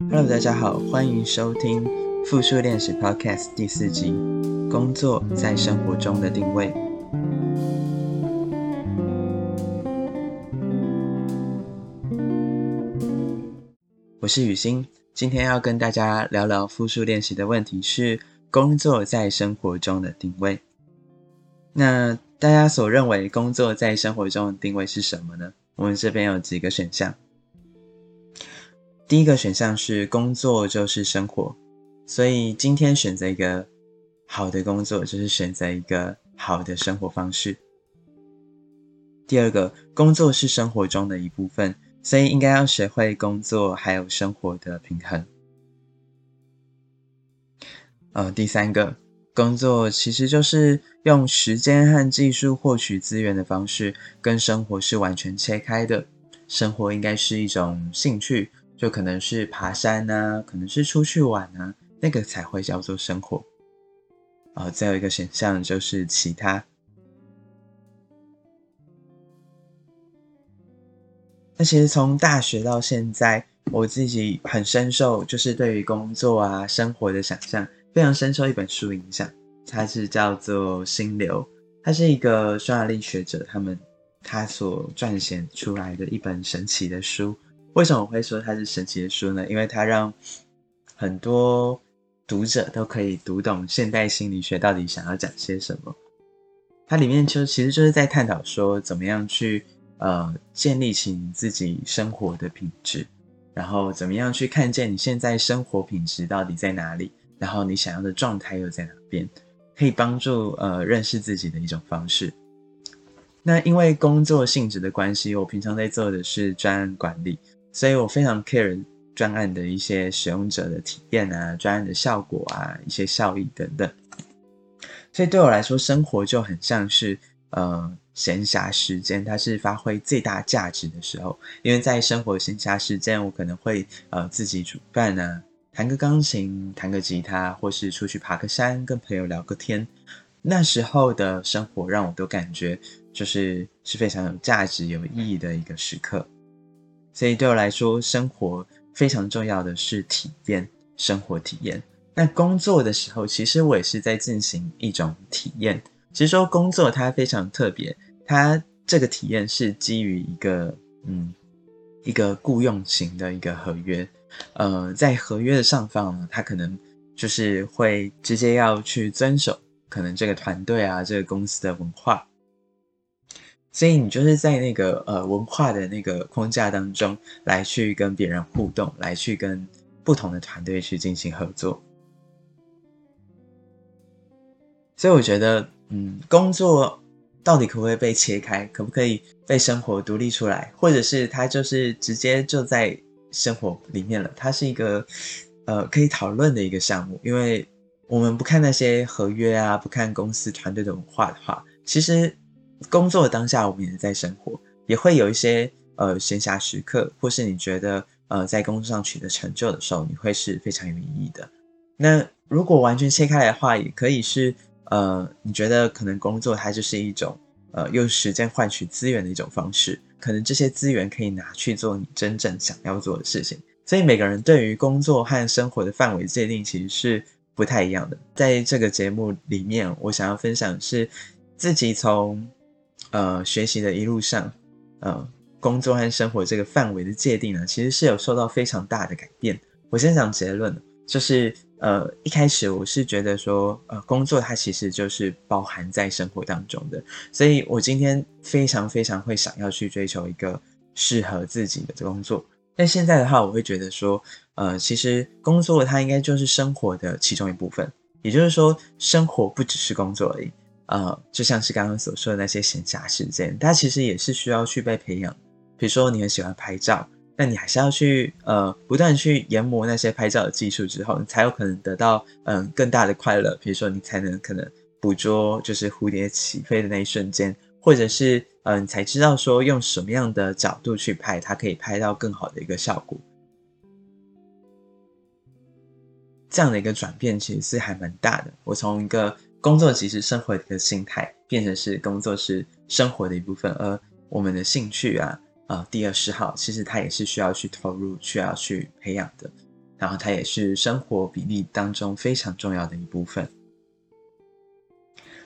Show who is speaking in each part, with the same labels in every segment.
Speaker 1: Hello，大家好，欢迎收听复数练习 Podcast 第四集《工作在生活中的定位》。我是雨欣，今天要跟大家聊聊复数练习的问题是工作在生活中的定位。那大家所认为工作在生活中的定位是什么呢？我们这边有几个选项。第一个选项是工作就是生活，所以今天选择一个好的工作，就是选择一个好的生活方式。第二个，工作是生活中的一部分，所以应该要学会工作还有生活的平衡。呃，第三个，工作其实就是用时间和技术获取资源的方式，跟生活是完全切开的。生活应该是一种兴趣。就可能是爬山呐，可能是出去玩啊，那个才会叫做生活。啊，再有一个选项就是其他。那其实从大学到现在，我自己很深受，就是对于工作啊、生活的想象，非常深受一本书影响，它是叫做《心流》，它是一个匈牙利学者他们他所撰写出来的一本神奇的书。为什么我会说它是神奇的书呢？因为它让很多读者都可以读懂现代心理学到底想要讲些什么。它里面就其实就是在探讨说，怎么样去呃建立起你自己生活的品质，然后怎么样去看见你现在生活品质到底在哪里，然后你想要的状态又在哪边，可以帮助呃认识自己的一种方式。那因为工作性质的关系，我平常在做的是专案管理。所以我非常 care 专案的一些使用者的体验啊，专案的效果啊，一些效益等等。所以对我来说，生活就很像是呃闲暇时间，它是发挥最大价值的时候。因为在生活闲暇时间，我可能会呃自己煮饭啊，弹个钢琴，弹个吉他，或是出去爬个山，跟朋友聊个天。那时候的生活让我都感觉就是是非常有价值、有意义的一个时刻。所以对我来说，生活非常重要的是体验生活体验。那工作的时候，其实我也是在进行一种体验。其实说工作它非常特别，它这个体验是基于一个嗯一个雇佣型的一个合约。呃，在合约的上方呢，它可能就是会直接要去遵守可能这个团队啊这个公司的文化。所以你就是在那个呃文化的那个框架当中来去跟别人互动，来去跟不同的团队去进行合作。所以我觉得，嗯，工作到底可不可以被切开，可不可以被生活独立出来，或者是它就是直接就在生活里面了？它是一个呃可以讨论的一个项目，因为我们不看那些合约啊，不看公司团队的文化的话，其实。工作当下，我们也在生活，也会有一些呃闲暇时刻，或是你觉得呃在工作上取得成就的时候，你会是非常有意义的。那如果完全切开来的话，也可以是呃你觉得可能工作它就是一种呃用时间换取资源的一种方式，可能这些资源可以拿去做你真正想要做的事情。所以每个人对于工作和生活的范围界定其实是不太一样的。在这个节目里面，我想要分享是自己从呃，学习的一路上，呃，工作和生活这个范围的界定呢，其实是有受到非常大的改变。我先讲结论，就是呃，一开始我是觉得说，呃，工作它其实就是包含在生活当中的，所以我今天非常非常会想要去追求一个适合自己的工作。但现在的话，我会觉得说，呃，其实工作它应该就是生活的其中一部分，也就是说，生活不只是工作而已。呃，就像是刚刚所说的那些闲暇时间，它其实也是需要去被培养。比如说你很喜欢拍照，那你还是要去呃不断去研磨那些拍照的技术之后，你才有可能得到嗯更大的快乐。比如说你才能可能捕捉就是蝴蝶起飞的那一瞬间，或者是嗯才知道说用什么样的角度去拍，它可以拍到更好的一个效果。这样的一个转变其实是还蛮大的。我从一个工作其实生活的一个心态，变成是工作是生活的一部分，而我们的兴趣啊，呃，第二嗜好，其实它也是需要去投入、需要去培养的。然后它也是生活比例当中非常重要的一部分。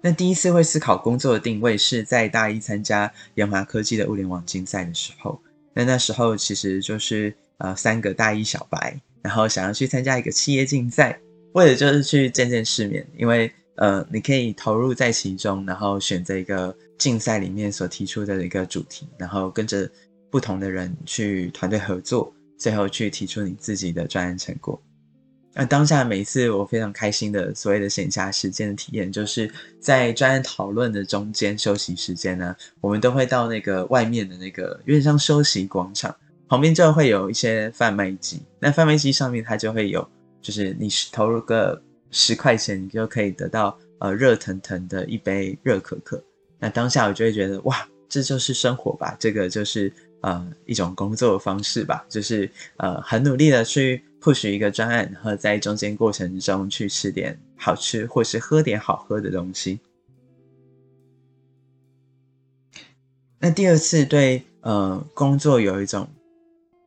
Speaker 1: 那第一次会思考工作的定位是在大一参加研华科技的物联网竞赛的时候。那那时候其实就是呃三个大一小白，然后想要去参加一个企业竞赛，为了就是去见见世面，因为呃你可以投入在其中，然后选择一个竞赛里面所提出的一个主题，然后跟着不同的人去团队合作，最后去提出你自己的专案成果。那当下每一次我非常开心的所谓的闲暇时间的体验，就是在专业讨论的中间休息时间呢，我们都会到那个外面的那个有点像休息广场旁边，就会有一些贩卖机。那贩卖机上面它就会有，就是你投入个十块钱，你就可以得到呃热腾腾的一杯热可可。那当下我就会觉得哇，这就是生活吧，这个就是呃一种工作方式吧，就是呃很努力的去。push 一个专案，然后在中间过程中去吃点好吃，或是喝点好喝的东西。那第二次对呃工作有一种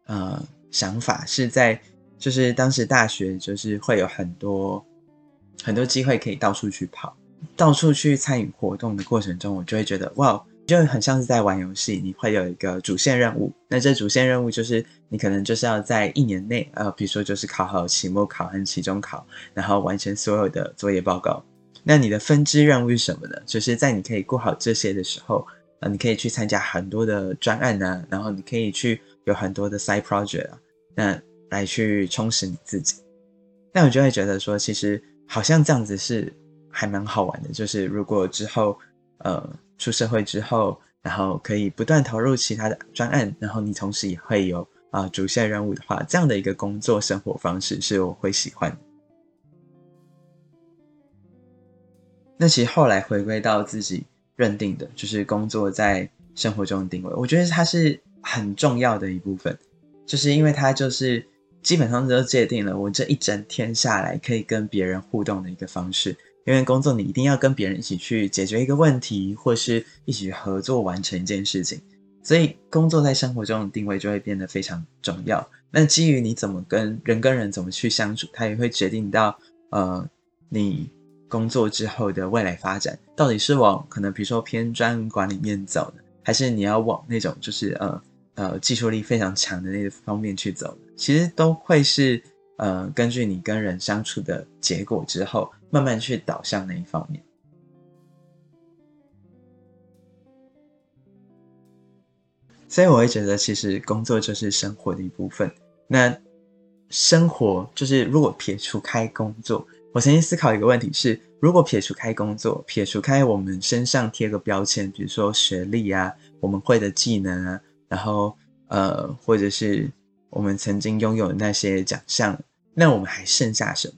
Speaker 1: 呃想法，是在就是当时大学就是会有很多很多机会可以到处去跑，到处去参与活动的过程中，我就会觉得哇。就很像是在玩游戏，你会有一个主线任务。那这主线任务就是你可能就是要在一年内，呃，比如说就是考好期末考和期中考，然后完成所有的作业报告。那你的分支任务是什么呢？就是在你可以过好这些的时候，呃，你可以去参加很多的专案啊，然后你可以去有很多的 side project 啊，那来去充实你自己。那我就会觉得说，其实好像这样子是还蛮好玩的。就是如果之后，呃。出社会之后，然后可以不断投入其他的专案，然后你同时也会有啊主线任务的话，这样的一个工作生活方式是我会喜欢。那其实后来回归到自己认定的，就是工作在生活中的定位，我觉得它是很重要的一部分，就是因为它就是基本上就界定了我这一整天下来可以跟别人互动的一个方式。因为工作，你一定要跟别人一起去解决一个问题，或是一起合作完成一件事情，所以工作在生活中的定位就会变得非常重要。那基于你怎么跟人跟人怎么去相处，它也会决定到呃你工作之后的未来发展，到底是往可能比如说偏专管理面走的，还是你要往那种就是呃呃技术力非常强的那个方面去走，其实都会是呃根据你跟人相处的结果之后。慢慢去导向那一方面，所以我会觉得，其实工作就是生活的一部分。那生活就是如果撇除开工作，我曾经思考一个问题是：如果撇除开工作，撇除开我们身上贴个标签，比如说学历啊，我们会的技能啊，然后呃，或者是我们曾经拥有的那些奖项，那我们还剩下什么？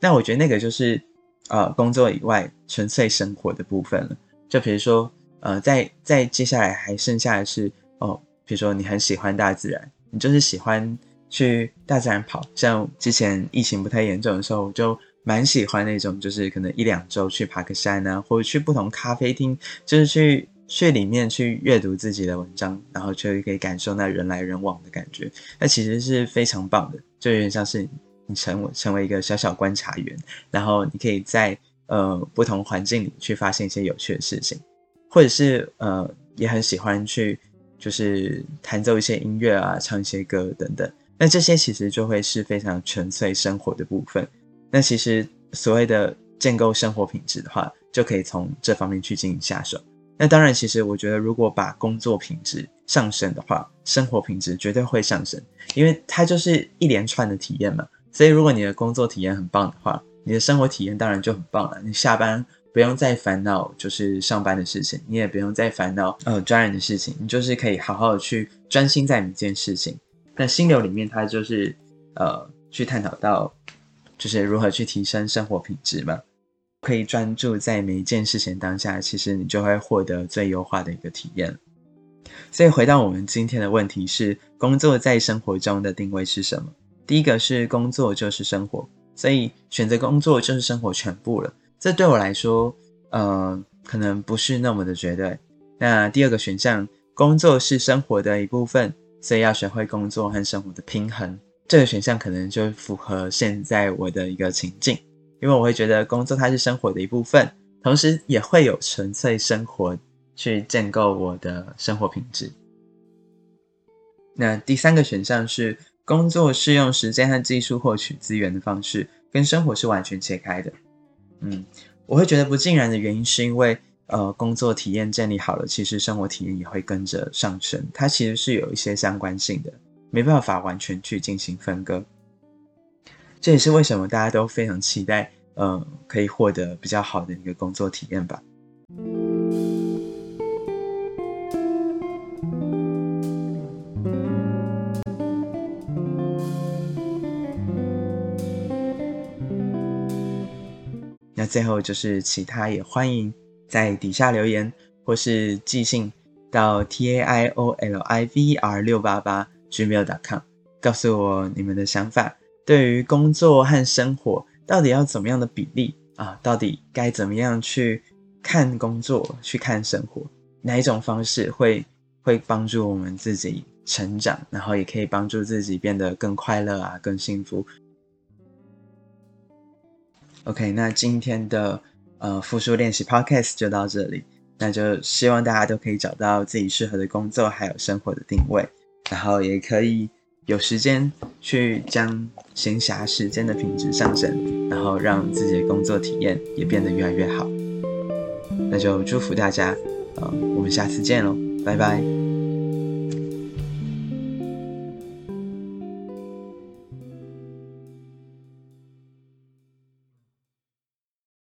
Speaker 1: 那我觉得那个就是。呃，工作以外纯粹生活的部分了，就比如说，呃，在在接下来还剩下的是，哦，比如说你很喜欢大自然，你就是喜欢去大自然跑，像之前疫情不太严重的时候，我就蛮喜欢那种，就是可能一两周去爬个山啊，或者去不同咖啡厅，就是去去里面去阅读自己的文章，然后就可以感受那人来人往的感觉，那其实是非常棒的，就有点像是你。成为成为一个小小观察员，然后你可以在呃不同环境里去发现一些有趣的事情，或者是呃也很喜欢去就是弹奏一些音乐啊，唱一些歌等等。那这些其实就会是非常纯粹生活的部分。那其实所谓的建构生活品质的话，就可以从这方面去进行下手。那当然，其实我觉得如果把工作品质上升的话，生活品质绝对会上升，因为它就是一连串的体验嘛。所以，如果你的工作体验很棒的话，你的生活体验当然就很棒了。你下班不用再烦恼就是上班的事情，你也不用再烦恼呃专人的事情，你就是可以好好的去专心在每件事情。那心流里面，它就是呃去探讨到就是如何去提升生活品质嘛，可以专注在每一件事情当下，其实你就会获得最优化的一个体验。所以，回到我们今天的问题是：工作在生活中的定位是什么？第一个是工作就是生活，所以选择工作就是生活全部了。这对我来说，呃，可能不是那么的绝对。那第二个选项，工作是生活的一部分，所以要学会工作和生活的平衡。这个选项可能就符合现在我的一个情境，因为我会觉得工作它是生活的一部分，同时也会有纯粹生活去建构我的生活品质。那第三个选项是工作是用时间和技术获取资源的方式，跟生活是完全切开的。嗯，我会觉得不尽然的原因是因为，呃，工作体验建立好了，其实生活体验也会跟着上升，它其实是有一些相关性的，没办法完全去进行分割。这也是为什么大家都非常期待，呃，可以获得比较好的一个工作体验吧。那最后就是其他也欢迎在底下留言，或是寄信到 t a i o l i v r 六八八 gmail.com，告诉我你们的想法。对于工作和生活，到底要怎么样的比例啊？到底该怎么样去看工作，去看生活？哪一种方式会会帮助我们自己成长，然后也可以帮助自己变得更快乐啊，更幸福？OK，那今天的呃复述练习 Podcast 就到这里。那就希望大家都可以找到自己适合的工作还有生活的定位，然后也可以有时间去将闲暇时间的品质上升，然后让自己的工作体验也变得越来越好。那就祝福大家，呃，我们下次见喽，拜拜。